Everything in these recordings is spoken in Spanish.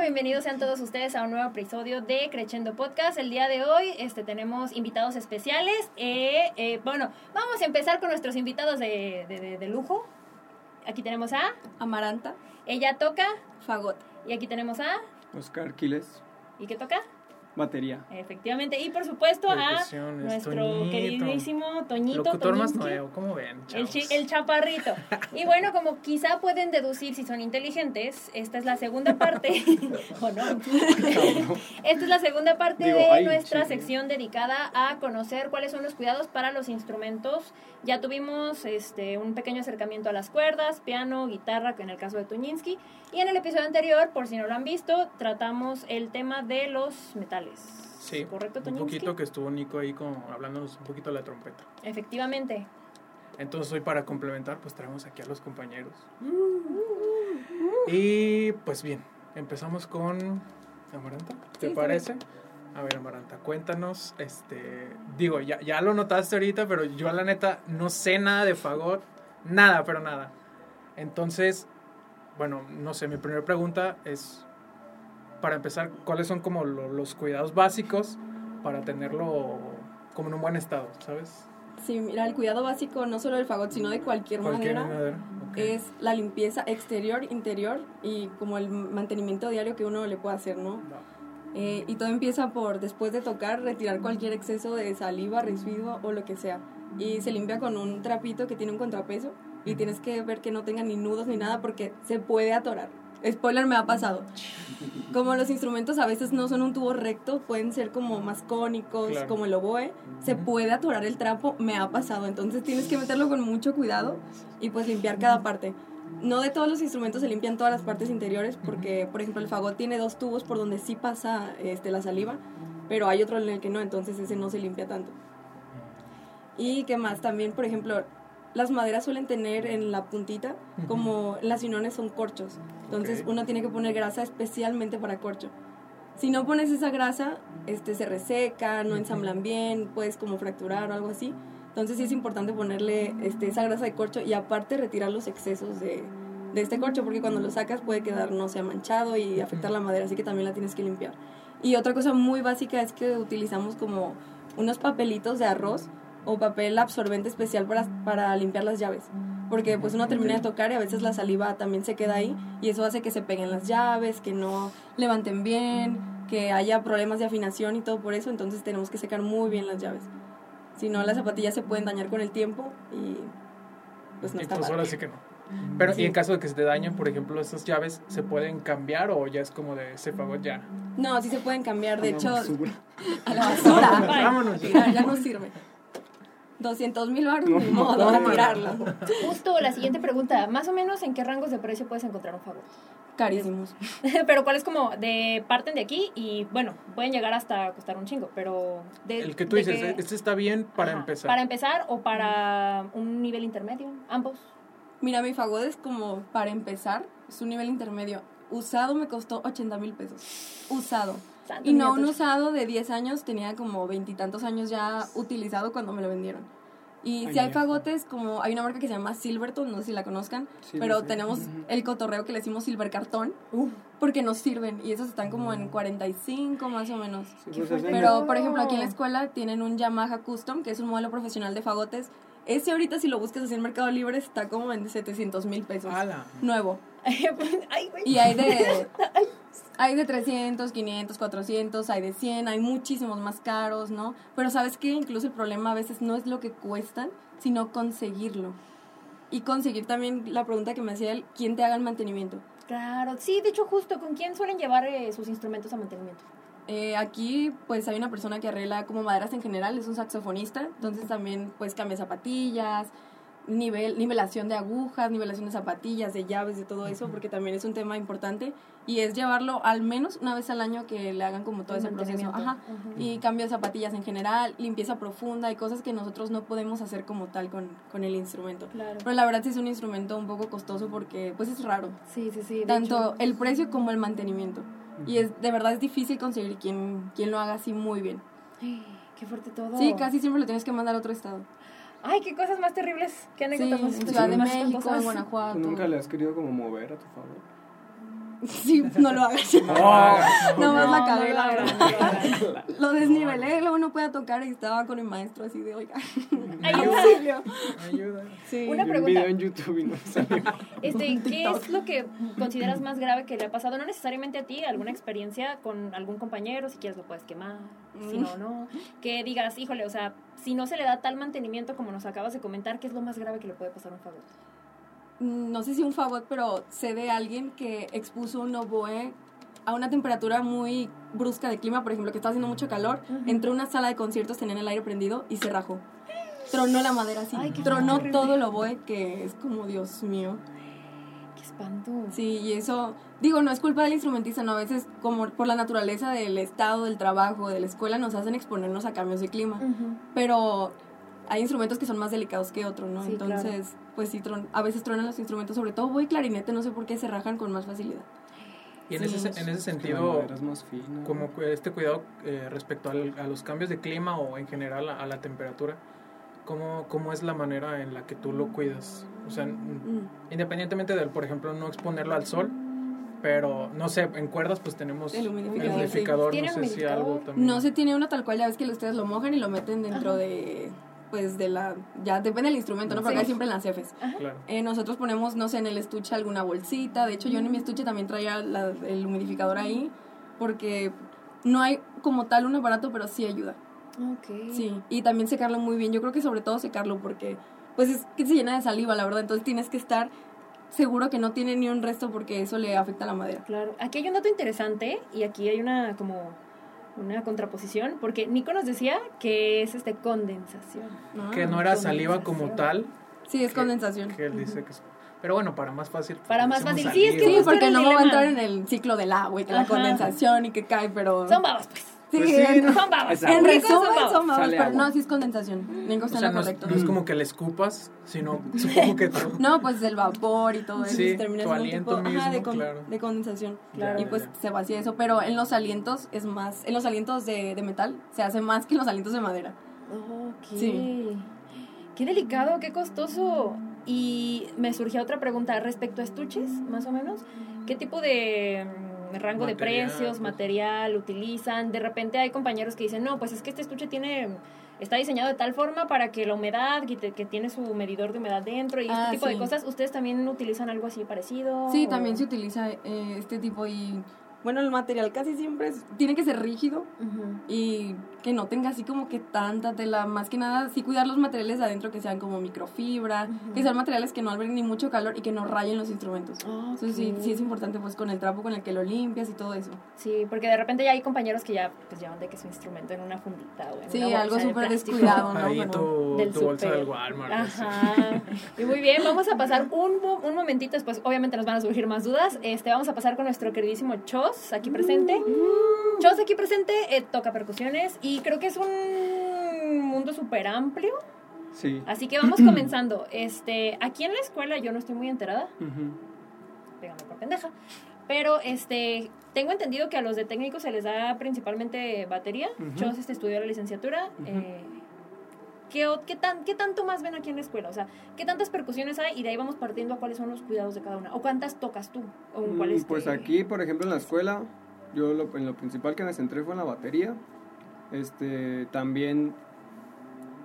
bienvenidos sean todos ustedes a un nuevo episodio de Crescendo Podcast. El día de hoy este, tenemos invitados especiales. Eh, eh, bueno, vamos a empezar con nuestros invitados de, de- de lujo. Aquí tenemos a Amaranta, Ella Toca Fagot. y aquí tenemos a Oscar Quiles, ¿Y qué toca? Batería. Efectivamente. Y por supuesto a nuestro Toñito. queridísimo Toñito. Locutor más Toñinsky. nuevo, ¿cómo ven? El, el chaparrito. Y bueno, como quizá pueden deducir si son inteligentes, esta es la segunda parte, o no, esta es la segunda parte Digo, de ay, nuestra sí. sección dedicada a conocer cuáles son los cuidados para los instrumentos. Ya tuvimos este, un pequeño acercamiento a las cuerdas, piano, guitarra, que en el caso de Tuñinsky. Y en el episodio anterior, por si no lo han visto, tratamos el tema de los metales. Sí, ¿Correcto, un Toñinsky? poquito que estuvo Nico ahí como hablándonos un poquito de la trompeta. Efectivamente. Entonces hoy para complementar pues traemos aquí a los compañeros. Y pues bien, empezamos con Amaranta, ¿te Sí, parece? A ver, Amaranta, cuéntanos, este, digo, ya, ya lo notaste ahorita, pero yo la neta no sé nada de fagot, nada, pero nada. Entonces, bueno, no sé, mi primera pregunta es, para empezar, ¿cuáles son como lo- los cuidados básicos para tenerlo como en un buen estado, ¿sabes? Sí, mira, el cuidado básico no solo del fagot, sino de cualquier, Cualquier madera, es la limpieza exterior, interior y como el mantenimiento diario que uno le puede hacer, ¿no? Eh, y todo empieza por, después de tocar, retirar cualquier exceso de saliva, residuo o lo que sea. Y se limpia con un trapito que tiene un contrapeso y tienes que ver que no tenga ni nudos ni nada porque se puede atorar. Spoiler, me ha pasado. Como los instrumentos a veces no son un tubo recto, pueden ser como más cónicos, Claro. como el oboe, se puede atorar el trapo, me ha pasado. Entonces tienes que meterlo con mucho cuidado y pues limpiar cada parte. No de todos los instrumentos se limpian todas las partes interiores porque, por ejemplo, el fagot tiene dos tubos por donde sí pasa este, la saliva, pero hay otro en el que no, entonces ese no se limpia tanto. Y qué más, también, por ejemplo, las maderas suelen tener en la puntita, como las uniones son corchos, entonces uno tiene que poner grasa especialmente para corcho. Si no pones esa grasa, este, se reseca, no ensamblan bien, puedes como fracturar o algo así. Entonces sí es importante ponerle este, esa grasa de corcho y aparte retirar los excesos de, de este corcho porque cuando lo sacas puede quedar, no sé, manchado y afectar la madera, así que también la tienes que limpiar. Y otra cosa muy básica es que utilizamos como unos papelitos de arroz o papel absorbente especial para, para limpiar las llaves. Porque pues uno termina de tocar y a veces la saliva también se queda ahí y eso hace que se peguen las llaves, que no levanten bien, que haya problemas de afinación y todo por eso, entonces tenemos que secar muy bien las llaves. Si no, las zapatillas se pueden dañar con el tiempo y pues no Y está pues ahora sí que no. Pero, Sí. y en caso de que se te dañen, por ejemplo, esas llaves, ¿se pueden cambiar o ya es como de ese fagot ya? No, sí se pueden cambiar, de Una hecho, basura. a la basura. Vámonos. Mira, ya no sirve. 200 mil baros, ni modo, a no. tirarla. Justo la siguiente pregunta, más o menos en qué rangos de precio puedes encontrar un fagot. Carísimos. pero cuál es como de parten de aquí y bueno, pueden llegar hasta costar un chingo, pero de, El que tú de dices, que- este está bien para Ajá, empezar. Para empezar o para un nivel intermedio, ambos. Mira, mi fagot es como, para empezar, es un nivel intermedio. Usado me costó 80 mil pesos. Usado. Santo Y no un usado de 10 años, tenía como veintitantos años ya utilizado cuando me lo vendieron. Y Ay, si hay fagotes, como hay una marca que se llama Silverton, no sé si la conozcan, Sí, pero sé. tenemos Ujú. el cotorreo que le decimos Silver Cartón, porque nos sirven. Y esos están como en 45 más o menos. Sí, pues, Pero, por ejemplo, aquí en la escuela tienen un Yamaha Custom, que es un modelo profesional de fagotes. Ese ahorita, si lo buscas así en Mercado Libre, está como en 700 mil pesos. ¡Hala! Nuevo. Ay. Y hay de, hay de 300, 500, 400, hay de 100, hay muchísimos más caros, ¿no? Pero sabes que incluso el problema a veces no es lo que cuestan, sino conseguirlo. Y conseguir también la pregunta que me hacía él, ¿quién te haga el mantenimiento? Claro, sí, de hecho justo, ¿con quién suelen llevar eh, sus instrumentos a mantenimiento? Eh, aquí pues hay una persona que arregla como maderas en general, es un saxofonista, entonces también pues cambia zapatillas, nivel, nivelación de agujas, nivelación de zapatillas, de llaves, de todo eso, porque también es un tema importante y es llevarlo al menos una vez al año que le hagan como todo El ese proceso. Ajá. Y cambio de zapatillas en general, limpieza profunda y cosas que nosotros no podemos hacer como tal con, con el instrumento. Claro. Pero la verdad sí es un instrumento un poco costoso porque pues es raro, Sí, sí, sí. tanto hecho. el precio como el mantenimiento. Y es de verdad es difícil conseguir quien, quien lo haga así muy bien. Qué fuerte todo. Sí, casi siempre lo tienes que mandar a otro estado. Ay, qué cosas más terribles. Qué Sí, anécdotas en más Ciudad de México, en. Guanajuato. ¿Tú nunca le has querido como mover a tu favor? Sí, no lo hagas. No, no. No, más la No, cagué, no la lo verdad. Lo desnivelé, luego no podía tocar y estaba con mi maestro así de, oiga, Ayuda. auxilio. Ayuda. Sí. Una Vi un pregunta. video en YouTube y no salió. Este, ¿Qué es lo que consideras más grave que le ha pasado? No necesariamente a ti, alguna experiencia con algún compañero, si quieres lo puedes quemar, si no, no. Que digas, híjole, o sea, si no se le da tal mantenimiento como nos acabas de comentar, ¿qué es lo más grave que le puede pasar a un favor? No sé si un favor, pero sé de alguien que expuso un oboe a una temperatura muy brusca de clima, por ejemplo, que estaba haciendo mucho calor, Ujú. entró a una sala de conciertos, tenían el aire prendido y se rajó. Tronó la madera así, Ay, tronó horrible. todo el oboe, que es como, Dios mío. ¡Qué espanto! Sí, y eso, digo, no es culpa del instrumentista, no, a veces como por la naturaleza del estado, del trabajo, de la escuela, nos hacen exponernos a cambios de clima. Pero hay instrumentos que son más delicados que otros, ¿no? Sí, Entonces, pues sí, tron- a veces tronan los instrumentos, sobre todo voy clarinete, no sé por qué se rajan con más facilidad. Y en, Sí. ese, en ese sentido, como este cuidado eh, respecto al- a los cambios de clima o en general a, a la temperatura, ¿cómo, ¿cómo es la manera en la que tú lo cuidas? O sea, Mm. independientemente del, por ejemplo, no exponerlo al sol, pero no sé, en cuerdas pues tenemos El el humidificador, humidificador, ¿Tiene no sé si humidificador? algo también. No se tiene uno tal cual, ya ves que ustedes lo mojan y lo meten dentro Ajá. de, pues de la, ya depende del instrumento, ¿no? Porque Sí. acá siempre en las jefes. Claro. Eh, nosotros ponemos, no sé, en el estuche alguna bolsita, de hecho yo en mi estuche también traía la- el humidificador ahí, porque no hay como tal un aparato, pero sí ayuda. Ok. Sí, y también secarlo muy bien. Yo creo que sobre todo secarlo porque pues es que se llena de saliva, la verdad. Entonces tienes que estar seguro que no tiene ni un resto porque eso le afecta a la madera. Claro. Aquí hay un dato interesante y aquí hay una como una contraposición porque Nico nos decía que es este condensación. Que no era saliva como tal, Sí, es que- condensación. que él dice que es... Pero bueno, para más fácil. pues, Para más fácil. Sí, es que Sí, porque no va a entrar en el ciclo del agua y que la Ajá. condensación y que cae, pero... Son babas, pues. Sí, Pues sí, en, ¿no? Son babas. Exacto. en resumen babas. son babas, Sale pero agua. no, sí es condensación. O está sea, en no es, correcto. no es como que le escupas, sino supongo que tú... No, pues el vapor y todo eso Sí, termina tu aliento tipo ajá, de, mismo, con- claro. de condensación. Claro. Y pues se vacía eso, pero en los alientos es más, en los alientos de, de metal se hace más que en los alientos de madera. Ok. Sí. Qué delicado, qué costoso. Y me surgía otra pregunta respecto a estuches, más o menos. ¿Qué tipo de rango de precios, pues. material utilizan? De repente hay compañeros que dicen, no, pues es que este estuche tiene está diseñado de tal forma para que la humedad, que, te- que tiene su medidor de humedad dentro y Ah, este tipo de cosas. ¿Ustedes también utilizan algo así parecido? Sí, o- también se utiliza eh, este tipo y bueno, el material casi siempre es- tiene que ser rígido Ujú. y que no tenga así como que tanta tela, más que nada, sí cuidar los materiales de adentro que sean como microfibra, Ujú. que sean materiales que no alberguen ni mucho calor y que no rayen los instrumentos. Entonces sí, sí es importante pues con el trapo con el que lo limpias y todo eso. Sí, porque de repente ya hay compañeros que ya pues llevan de que su instrumento en una fundita o en Sí, una algo de súper plástico. descuidado, ¿no? Ahí tu, del tu bolsa del Walmart. así. Ajá. Y muy bien, vamos a pasar un, un momentito después. Obviamente nos van a surgir más dudas. Este, vamos a pasar con nuestro queridísimo Chos, aquí presente. Chos, aquí presente, eh, toca percusiones y creo que es un mundo súper amplio. Sí. Así que vamos comenzando. Este, aquí en la escuela yo no estoy muy enterada. Pégame por pendeja. Pero este, tengo entendido que a los de técnicos se les da principalmente batería. Chos este, estudió la licenciatura. Eh, ¿qué, qué, tan, ¿Qué tanto más ven aquí en la escuela? O sea, ¿qué tantas percusiones hay? Y de ahí vamos partiendo a cuáles son los cuidados de cada una. ¿O cuántas tocas tú? ¿O en cuáles Mm, Pues te- aquí, por ejemplo, en la escuela, yo lo, en lo principal que me centré fue en la batería. Este, también,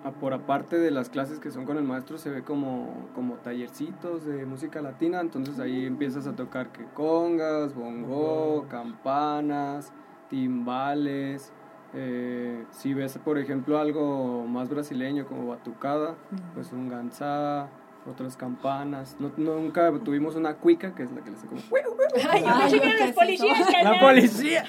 a- por aparte de las clases que son con el maestro, se ve como, como tallercitos de música latina. Entonces ahí empiezas a tocar que congas, bongo, campanas, timbales. Eh, si ves, por ejemplo, algo más brasileño como batucada, pues un gansá, otras campanas. No, nunca tuvimos una cuica, que es la que le hace como... Ay, yo Ay, pensé que ¿qué eran los policías. ¡La policía!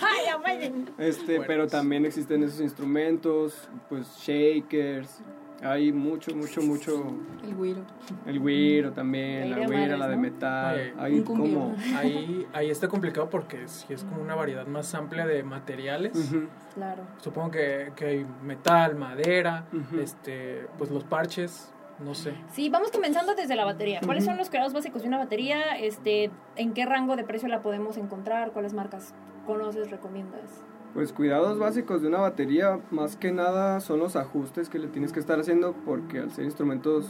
Ay. Este, Bueno, pero también existen esos instrumentos, pues shakers. Hay mucho, mucho, mucho. El güiro. El güiro también, la güira, la de ¿no? metal. Ay, Hay como. Ahí, ahí está complicado porque sí es como una variedad más amplia de materiales. Claro. Supongo que, que hay metal, madera, este, pues los parches, no sé. Sí, vamos comenzando desde la batería. ¿Cuáles son los cuidados básicos de una batería? Este, ¿En qué rango de precio la podemos encontrar? ¿Cuáles marcas conoces, recomiendas? Pues cuidados básicos de una batería, más que nada son los ajustes que le tienes que estar haciendo, porque al ser instrumentos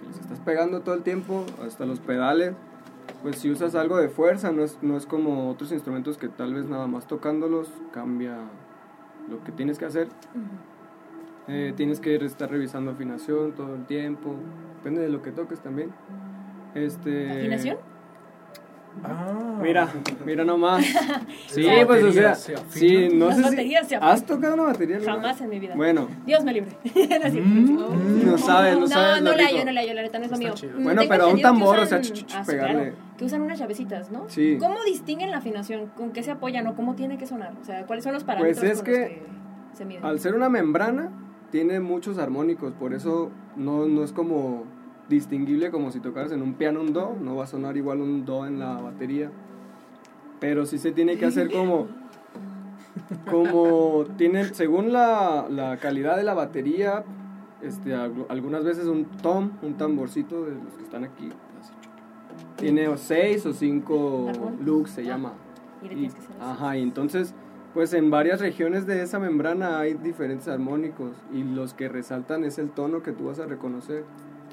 que les estás pegando todo el tiempo, hasta los pedales, pues si usas algo de fuerza, no es, no es como otros instrumentos que tal vez nada más tocándolos cambia lo que tienes que hacer. Eh, tienes que estar revisando afinación todo el tiempo, depende de lo que toques también. Este, ¿Afinación? Ah. Mira, mira nomás. Sí, Las pues o sea, baterías se sí, no Las sé si- se ¿Has tocado una batería? Jamás en mi vida. Bueno, Dios me libre. Mm, no sabes, no No, sabes no le rico. hallo, no le hallo, la neta no es lo mío. chido. Mm, Bueno, tengo pero un tambor, o usan- sea, ch, ch, ch, ah, pegarle. claro, que usan unas llavecitas, ¿no? Sí. ¿Cómo distinguen la afinación? ¿Con qué se apoyan o cómo tiene que sonar? O sea, ¿cuáles son los parámetros Pues es con los que que se miden? Al ser una membrana, tiene muchos armónicos, por eso no, no es como distinguible como si tocaras en un piano un do, no va a sonar igual un do en la batería. Pero sí se tiene que hacer como como tiene según la, la calidad de la batería, este al- algunas veces un tom, un tamborcito de los que están aquí, tiene o seis o cinco looks se Ah. llama. Y ajá, y entonces, pues en varias regiones de esa membrana hay diferentes armónicos y los que resaltan es el tono que tú vas a reconocer,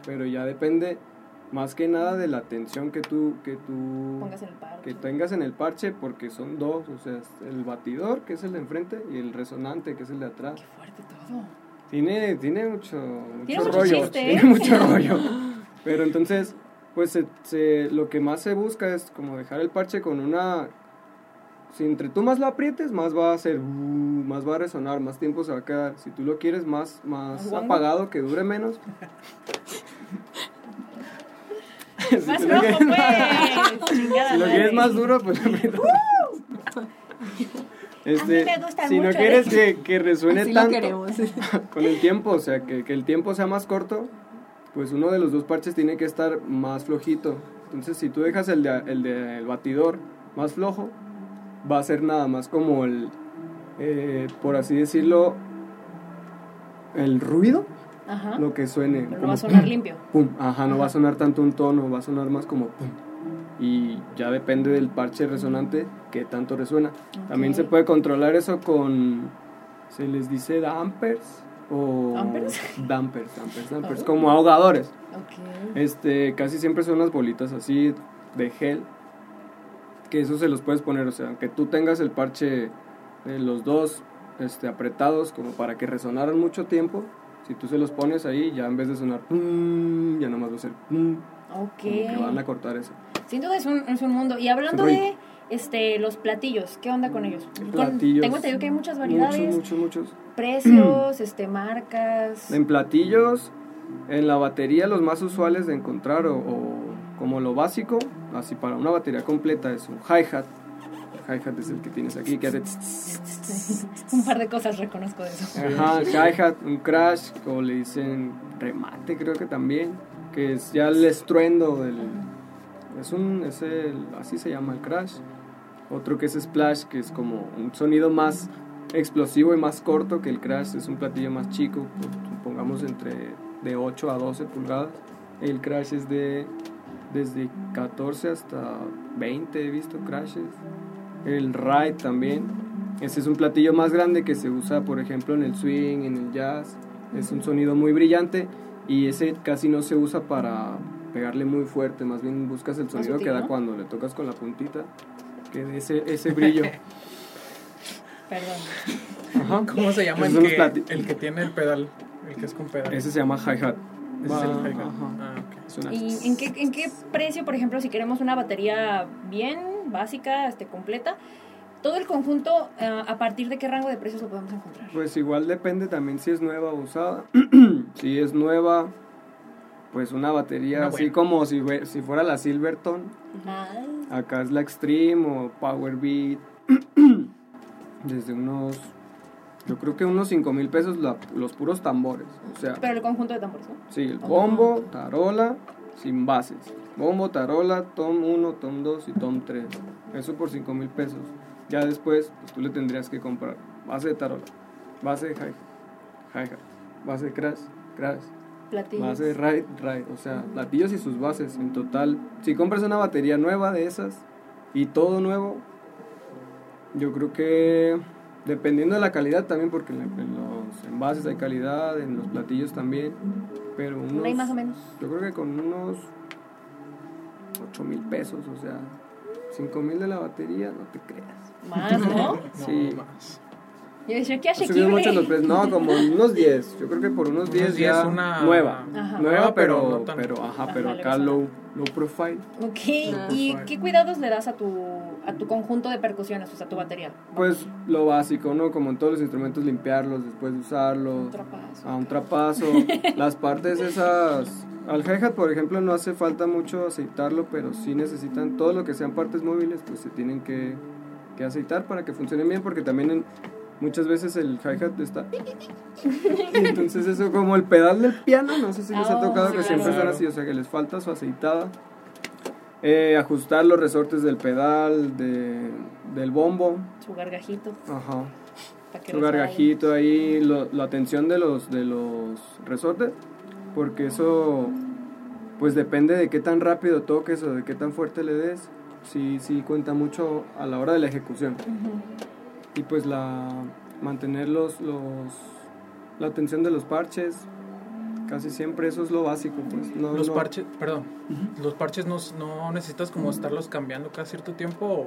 pero ya depende más que nada de la tensión que tú que tú Pongas en el paro. que tengas en el parche porque son dos, o sea, el batidor que es el de enfrente y el resonante que es el de atrás. Qué fuerte todo. Tiene tiene mucho Tiene mucho mucho rollo, ¿eh? tiene mucho rollo. Pero entonces, pues se- se- lo que más se busca es como dejar el parche con una... Si entre tú más lo aprietes, más va a hacer... uh, más va a resonar, más tiempo se va a quedar. Si tú lo quieres más, más apagado, que dure menos. Si Más rojo, quieres- pues. Si lo quieres más duro, pues. Este, A mí me gustan si no quieres que, que resuene Así tanto con el tiempo, o sea, que, que el tiempo sea más corto, pues uno de los dos parches tiene que estar más flojito. Entonces, si tú dejas el de, el de el batidor más flojo, va a ser nada más como el, eh, por así decirlo, el ruido, Ajá. lo que suene. Pero no como va a sonar pum, limpio. pum. Ajá, no va a Ajá. sonar tanto un tono, va a sonar más como pum. Y ya depende del parche resonante que tanto resuena. También Ok. se puede controlar eso con, se les dice dampers o ¿Dampers? dampers, dampers, dampers, Oh. como ahogadores. Ok. Este, casi siempre son unas bolitas así de gel, que eso se los puedes poner, o sea, aunque tú tengas el parche de los dos este, apretados como para que resonaran mucho tiempo, si tú se los pones ahí, ya en vez de sonar, pum, ya nomás va a ser, pum, como que van a Ok. cortar eso. Sin duda es un, es un mundo. Y hablando de este, los platillos, ¿qué onda con ellos? Con- Platillos. tengo entendido que hay muchas variedades, Muchos, muchos, muchos. precios, este, marcas. En platillos, en la batería los más usuales de encontrar o, o como lo básico, así para una batería completa es un hi-hat. Hi-hat es el que tienes aquí, que hace... un par de cosas reconozco de eso. Ajá, hi-hat, un crash, como le dicen, remate creo que también, que es ya el estruendo del... Es un, es el, así se llama el crash. Otro que es splash, que es como un sonido más explosivo y más corto que el crash, es un platillo más chico, pongamos entre de 8 a 12 pulgadas. El crash es de desde 14 hasta 20 he visto crashes. El ride también. Ese es un platillo más grande que se usa, por ejemplo, en el swing, en el jazz. Es un sonido muy brillante y ese casi no se usa para pegarle muy fuerte, más bien buscas el sonido sutil, que da ¿no? cuando le tocas con la puntita, que dé ese, ese brillo. Perdón. Ajá. ¿Cómo se llama el que, el que tiene el pedal? El que es con pedal. Ese se llama hi-hat. Ese es el Va- hi-hat. Ah, ok. Es una- ¿Y en qué, en qué precio, por ejemplo, si queremos una batería bien, básica, este, completa, todo el conjunto, eh, a partir de qué rango de precios lo podemos encontrar? Pues igual depende también si es nueva o usada. si es nueva, pues una batería así como si, fue- si fuera la Silverton. Acá es la Extreme o Power Beat. Desde unos, yo creo que unos 5 mil pesos la- los puros tambores. O sea, pero el conjunto de tambores, ¿no? sí, el bombo, tarola, sin bases. Bombo, tarola, tom 1, tom 2 y tom 3. Eso por 5 mil pesos. Ya después, pues tú le tendrías que comprar base de tarola, base de hi-hat, hi-hat, base de crash, crash, Platillos. base de ride, ride. O sea, platillos y sus bases. En total, si compras una batería nueva de esas y todo nuevo, yo creo que dependiendo de la calidad también, porque en, la- en los envases hay calidad, en los platillos también. Pero unos, ahí más o menos. yo creo que con unos 8 mil pesos, o sea, 5 mil de la batería, no te creas. Más, ¿no? No, Sí. más. Yo decía, qué Ha subido mucho los asequible. precios, no, como unos 10, yo creo que por unos 10 Unos ya 10 una- nueva. Ajá. Nueva, pero, Pero no pero, tanto. ajá, Ajá, pero acá low, low profile. Ok, Ah. ¿y qué cuidados le das a tu, a tu conjunto de percusiones, o sea, a tu batería? Pues lo básico, ¿no? Como en todos los instrumentos, limpiarlos después de usarlos. Un trapazo. A un trapazo. Las partes esas. Al hi-hat, por ejemplo, no hace falta mucho aceitarlo, pero sí necesitan todo lo que sean partes móviles, pues se tienen que, que aceitar para que funcionen bien, porque también en- muchas veces el hi-hat está. Y entonces, eso como el pedal del piano, no sé si les ha Ah, tocado que siempre están así, o sea, que les falta su aceitada. Eh, ajustar los resortes del pedal, de, del bombo. Su gargajito. Ajá su gargajito ahí, lo- la tensión de los, de los resortes, porque eso pues depende de qué tan rápido toques o de qué tan fuerte le des, sí, sí cuenta mucho a la hora de la ejecución. Ujú. Y pues la mantener los, los la tensión de los parches, casi siempre eso es lo básico, pues no, Los no- parches, perdón, los parches no, no necesitas como estarlos cambiando cada cierto tiempo o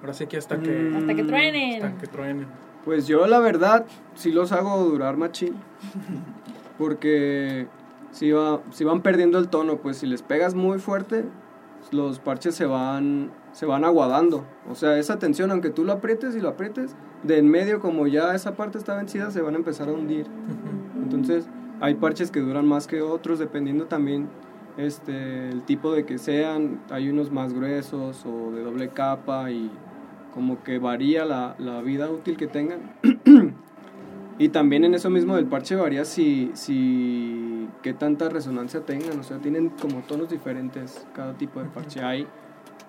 ahora sí que hasta que, Mm, Hasta que truenen. hasta que truenen. Pues yo la verdad sí los hago durar machín. Porque si, va, si van perdiendo el tono, pues si les pegas muy fuerte, los parches se van, se van aguadando. O sea, esa tensión, aunque tú lo aprietes y lo aprietes, de en medio como ya esa parte está vencida, se van a empezar a hundir. Entonces hay parches que duran más que otros, dependiendo también este, el tipo de que sean. Hay unos más gruesos o de doble capa y como que varía la, la vida útil que tengan. y también en eso mismo del parche varía si, si qué tanta resonancia tengan. O sea, tienen como tonos diferentes cada tipo de parche. Hay,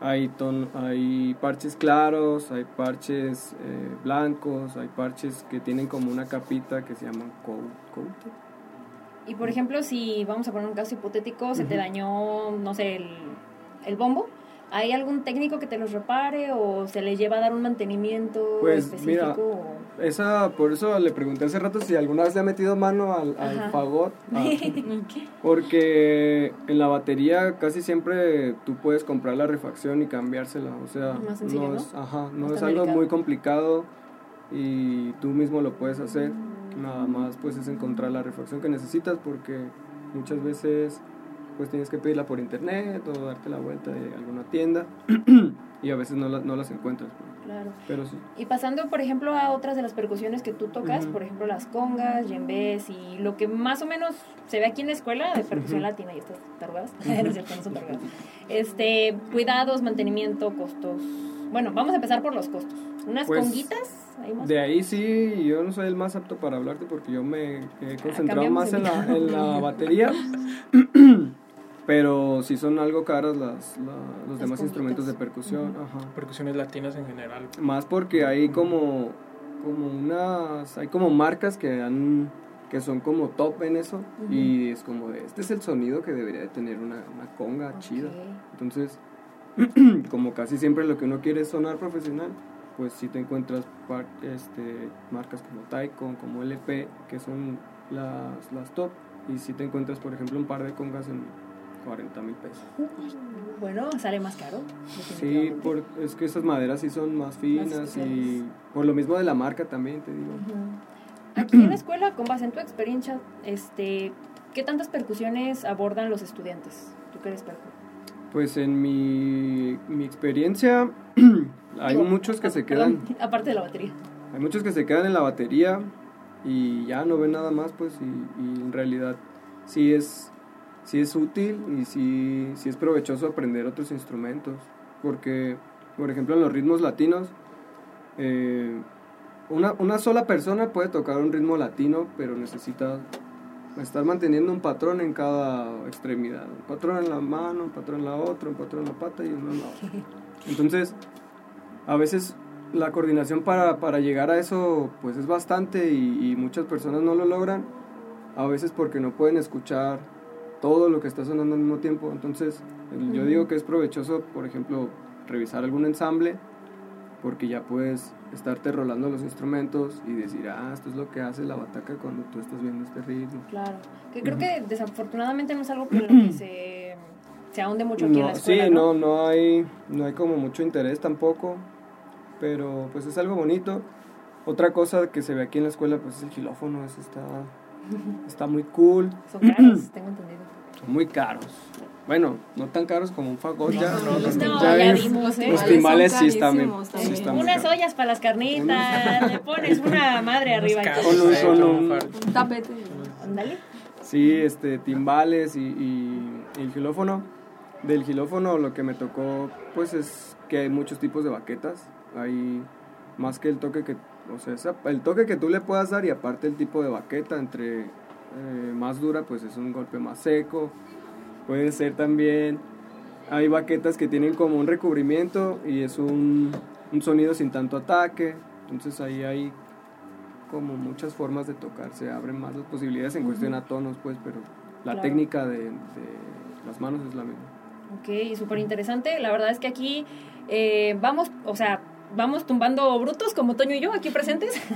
hay, ton- hay parches claros, hay parches eh, blancos, hay parches que tienen como una capita que se llaman coat-. Y por ejemplo, si vamos a poner un caso hipotético, se te dañó, no sé, el, el bombo, ¿hay algún técnico que te los repare o se le lleva a dar un mantenimiento Pues, específico? mira, o- Esa, por eso le pregunté hace rato si alguna vez le ha metido mano al, al fagot. Ah, Porque en la batería casi siempre tú puedes comprar la refacción y cambiársela. O sea, Más sencillo, ¿no? es, ajá, no No es algo delicado. muy complicado y tú mismo lo puedes hacer. Nada más pues es encontrar la refacción que necesitas porque muchas veces pues tienes que pedirla por internet o darte la vuelta de alguna tienda y a veces no, la- no las encuentras. pues. Claro. Pero sí. Y pasando, por ejemplo, a otras de las percusiones que tú tocas, Ujú. por ejemplo, las congas, yembés y lo que más o menos se ve aquí en la escuela de percusión Ujú. latina y estas tarugadas. no es cierto, no son. Este, cuidados, mantenimiento, costos. Bueno, vamos a empezar por los costos. Unas Pues, conguitas, más. De ahí sí, yo no soy el más apto para hablarte porque yo me he concentrado cambiamos más en la, en la batería. Pero sí son algo caras las, la- los Las demás instrumentos de percusión. Ujú. Ajá. Percusiones latinas en general. Más porque hay como, como unas, hay como marcas que han que son como top en eso Ujú. y es como de, este es el sonido que debería de tener una, una conga chida. Ok. Entonces, como casi siempre lo que uno quiere es sonar profesional, pues si te encuentras par- este, marcas como Taikon, como LP, que son las, las top, y si te encuentras, por ejemplo, un par de congas en 40 mil pesos. Bueno, sale más caro. Sí, por, es que esas maderas sí son más finas y por lo mismo de la marca también, te digo. Aquí en la escuela, con base en tu experiencia, este, ¿qué tantas percusiones abordan los estudiantes? ¿Tú qué eres percu? Pues en mi, mi experiencia, hay Digo, muchos que se quedan... aparte de la batería. Hay muchos que se quedan en la batería y ya no ven nada más, pues, y, y en realidad sí es, sí es útil y sí, sí es provechoso aprender otros instrumentos. Porque, por ejemplo, en los ritmos latinos, eh, una, una sola persona puede tocar un ritmo latino, pero necesita estar manteniendo un patrón en cada extremidad. Un patrón en la mano, un patrón en la otra, un patrón en la pata y uno en la otra. Entonces, a veces la coordinación para, para llegar a eso pues es bastante y, y muchas personas no lo logran, a veces porque no pueden escuchar todo lo que está sonando al mismo tiempo. Entonces, el- yo digo que es provechoso, por ejemplo, revisar algún ensamble, porque ya puedes estarte rolando los instrumentos y decir, ah, esto es lo que hace la bataca cuando tú estás viendo este ritmo. Claro. Que creo que desafortunadamente no es algo con lo que se, se ahonde mucho aquí en la No, escuela. sí, no, no hay, no hay como mucho interés tampoco, pero pues es algo bonito. Otra cosa que se ve aquí en la escuela pues es el xilófono, ese está, está muy cool, Son caros, tengo entendido. son muy caros. Bueno, no tan caros como un fagot ya, No, no, no, ya ya vimos, ¿eh? Los timbales sí están bien, sí también. están muy Unas caros. ollas para las carnitas, le pones una madre arriba. Con un- eh, un- Un tapete. Ándale. Sí, este, timbales y, y- y el gilófono. Del gilófono lo que me tocó, pues es que hay muchos tipos de baquetas. Hay más que el toque que, o sea, esa- el toque que tú le puedas dar y aparte el tipo de baqueta, entre eh, más dura, pues es un golpe más seco. Puede ser también, hay baquetas que tienen como un recubrimiento y es un, un sonido sin tanto ataque. Entonces ahí hay como muchas formas de tocar, se abren más las posibilidades en cuestión a tonos, pues, pero la Claro. técnica de, de las manos es la misma. Ok, súper interesante. La verdad es que aquí eh, vamos, o sea, vamos tumbando brutos como Toño y yo aquí presentes.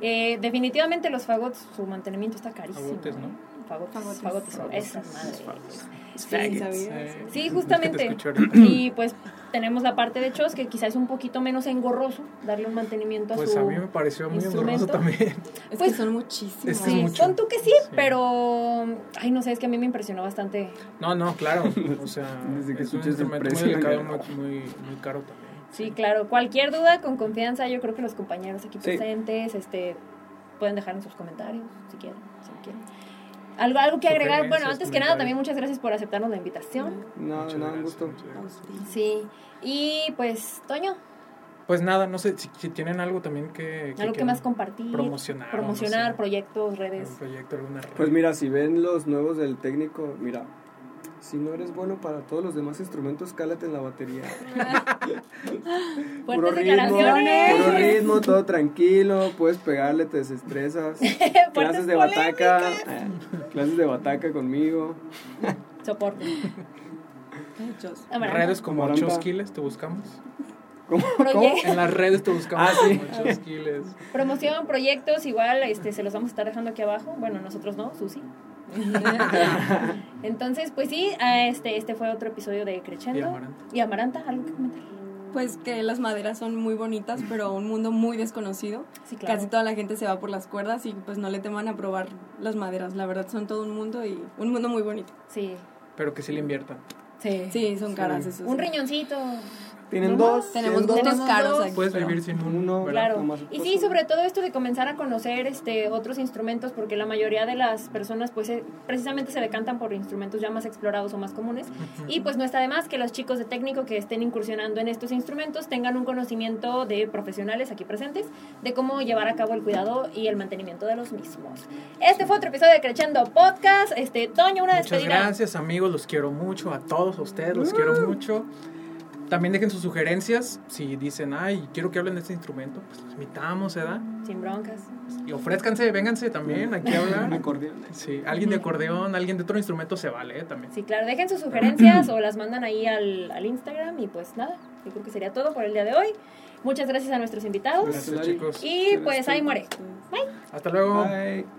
Eh, definitivamente los fagots, su mantenimiento está carísimo. Fagotes, ¿no? Fagotes, Fagotes. fagotes, Fagotes. esa madre. Sí, Sí, justamente. Y pues tenemos la parte de Chos que quizás es un poquito menos engorroso darle un mantenimiento a Pues su... a mí me pareció muy engorroso también. Es Pues- que son muchísimos. Es que Sí, pon tú que sí, Sí. pero... Ay, no sé, es que a mí me impresionó bastante. No, no, claro. O sea, Desde que es un instrumento muy delicado, muy, muy caro también. Sí, claro. Cualquier duda, con confianza, yo creo que los compañeros aquí Sí. presentes este, pueden dejar en sus comentarios, si quieren. Si quieren. Algo, algo que agregar. Bueno, antes que nada, también muchas gracias por aceptarnos la invitación. No, Muchas nada, un gusto. Sí. Y pues, Toño, Pues nada, no sé si, si tienen algo también que. algo que más compartir. promocionar, Promocionar, no sé. proyectos, redes. Un proyecto, alguna red. Pues mira, si ven los nuevos del técnico, mira, si no eres bueno para todos los demás instrumentos, cálate en la batería. Fuertes ritmo, declaraciones. puro ritmo, todo tranquilo, puedes pegarle, te desestresas. clases de bataca, eh, clases de bataca conmigo. Soporte. Redes como Amaranta. Chosquiles, te buscamos. ¿Cómo? En las redes te buscamos Ah, sí. como Chosquiles. Promoción, proyectos, igual este, se los vamos a estar dejando aquí abajo. Bueno, nosotros no, Susi. Entonces, pues sí, este, este fue otro episodio de Crescendo. Y Amaranta. Y Amaranta, ¿algo que comentar? Pues que las maderas son muy bonitas, pero un mundo muy desconocido. Sí, claro. Casi toda la gente se va por las cuerdas y pues no le teman a probar las maderas. La verdad son todo un mundo y un mundo muy bonito. Sí. Pero que sí le inviertan. Sí. Sí, son caras esos. Un riñoncito. Tienen No, dos. Tenemos dos. caros dos. aquí. Puedes vivir sin uno. Claro. Y sí, sobre todo esto de comenzar a conocer este otros instrumentos, porque la mayoría de las personas pues eh, precisamente se decantan por instrumentos ya más explorados o más comunes. Y pues no está de más que los chicos de técnico que estén incursionando en estos instrumentos tengan un conocimiento de profesionales aquí presentes de cómo llevar a cabo el cuidado y el mantenimiento de los mismos. Este fue otro episodio de Crechendo Podcast. Este, Toño, una Muchas despedida. gracias, amigos. Los quiero mucho. A todos ustedes los quiero mucho. También dejen sus sugerencias. Si dicen, ay, quiero que hablen de este instrumento, pues los invitamos, ¿verdad? Sin broncas. Y ofrézcanse, vénganse también aquí a Un hablar. acordeón. Sí, alguien de acordeón, alguien de otro instrumento se vale ¿eh? también. Sí, claro, dejen sus sugerencias o las mandan ahí al, al Instagram y pues nada, yo creo que sería todo por el día de hoy. Muchas gracias a nuestros invitados Gracias, chicos. y pues ahí muere. Hasta luego. Bye.